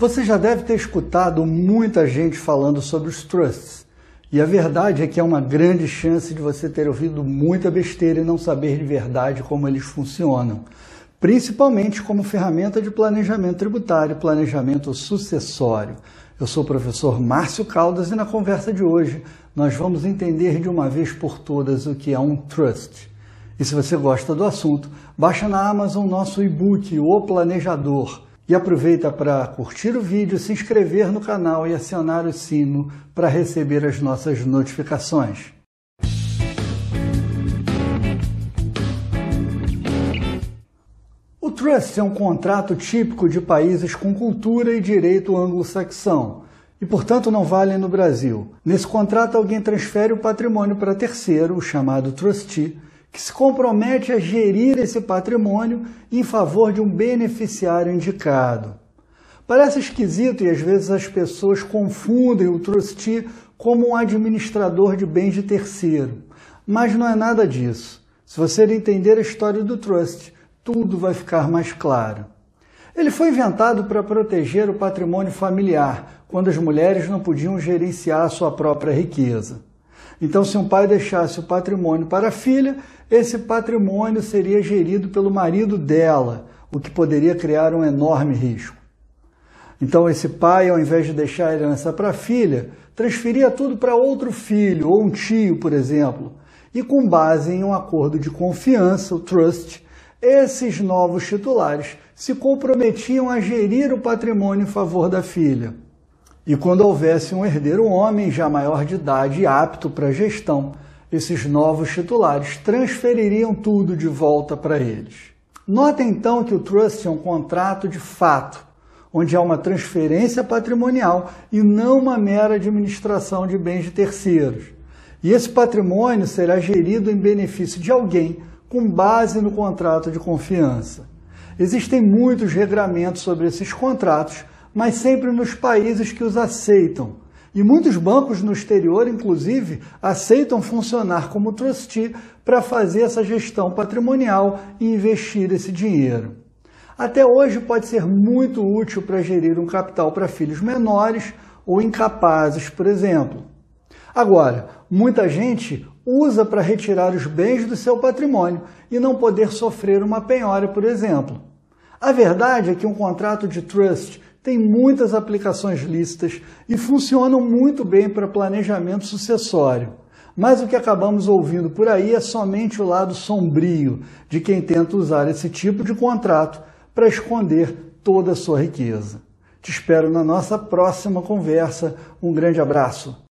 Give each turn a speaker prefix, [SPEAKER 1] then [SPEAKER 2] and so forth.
[SPEAKER 1] Você já deve ter escutado muita gente falando sobre os trusts. E a verdade é que é uma grande chance de você ter ouvido muita besteira e não saber de verdade como eles funcionam, principalmente como ferramenta de planejamento tributário e planejamento sucessório. Eu sou o professor Márcio Caldas e na conversa de hoje nós vamos entender de uma vez por todas o que é um trust. E se você gosta do assunto, baixa na Amazon nosso e-book O Planejador e aproveita para curtir o vídeo, se inscrever no canal e acionar o sino para receber as nossas notificações. O trust é um contrato típico de países com cultura e direito anglo-saxão e, portanto, não vale no Brasil. Nesse contrato, alguém transfere o patrimônio para terceiro, o chamado trustee, que se compromete a gerir esse patrimônio em favor de um beneficiário indicado. Parece esquisito e às vezes as pessoas confundem o trustee como um administrador de bens de terceiro, mas não é nada disso. Se você entender a história do trust, tudo vai ficar mais claro. Ele foi inventado para proteger o patrimônio familiar, quando as mulheres não podiam gerenciar sua própria riqueza. Então, se um pai deixasse o patrimônio para a filha, esse patrimônio seria gerido pelo marido dela, o que poderia criar um enorme risco. Então, esse pai, ao invés de deixar a herança para a filha, transferia tudo para outro filho ou um tio, por exemplo. E com base em um acordo de confiança, o trust, esses novos titulares se comprometiam a gerir o patrimônio em favor da filha. E quando houvesse um herdeiro homem já maior de idade e apto para a gestão, esses novos titulares transfeririam tudo de volta para eles. Notem então que o trust é um contrato de fato, onde há uma transferência patrimonial e não uma mera administração de bens de terceiros. E esse patrimônio será gerido em benefício de alguém com base no contrato de confiança. Existem muitos regramentos sobre esses contratos mas sempre nos países que os aceitam. E muitos bancos no exterior, inclusive, aceitam funcionar como trustee para fazer essa gestão patrimonial e investir esse dinheiro. Até hoje pode ser muito útil para gerir um capital para filhos menores ou incapazes, por exemplo. Agora, muita gente usa para retirar os bens do seu patrimônio e não poder sofrer uma penhora, por exemplo. A verdade é que um contrato de trust tem muitas aplicações lícitas e funcionam muito bem para planejamento sucessório. Mas o que acabamos ouvindo por aí é somente o lado sombrio de quem tenta usar esse tipo de contrato para esconder toda a sua riqueza. Te espero na nossa próxima conversa. Um grande abraço.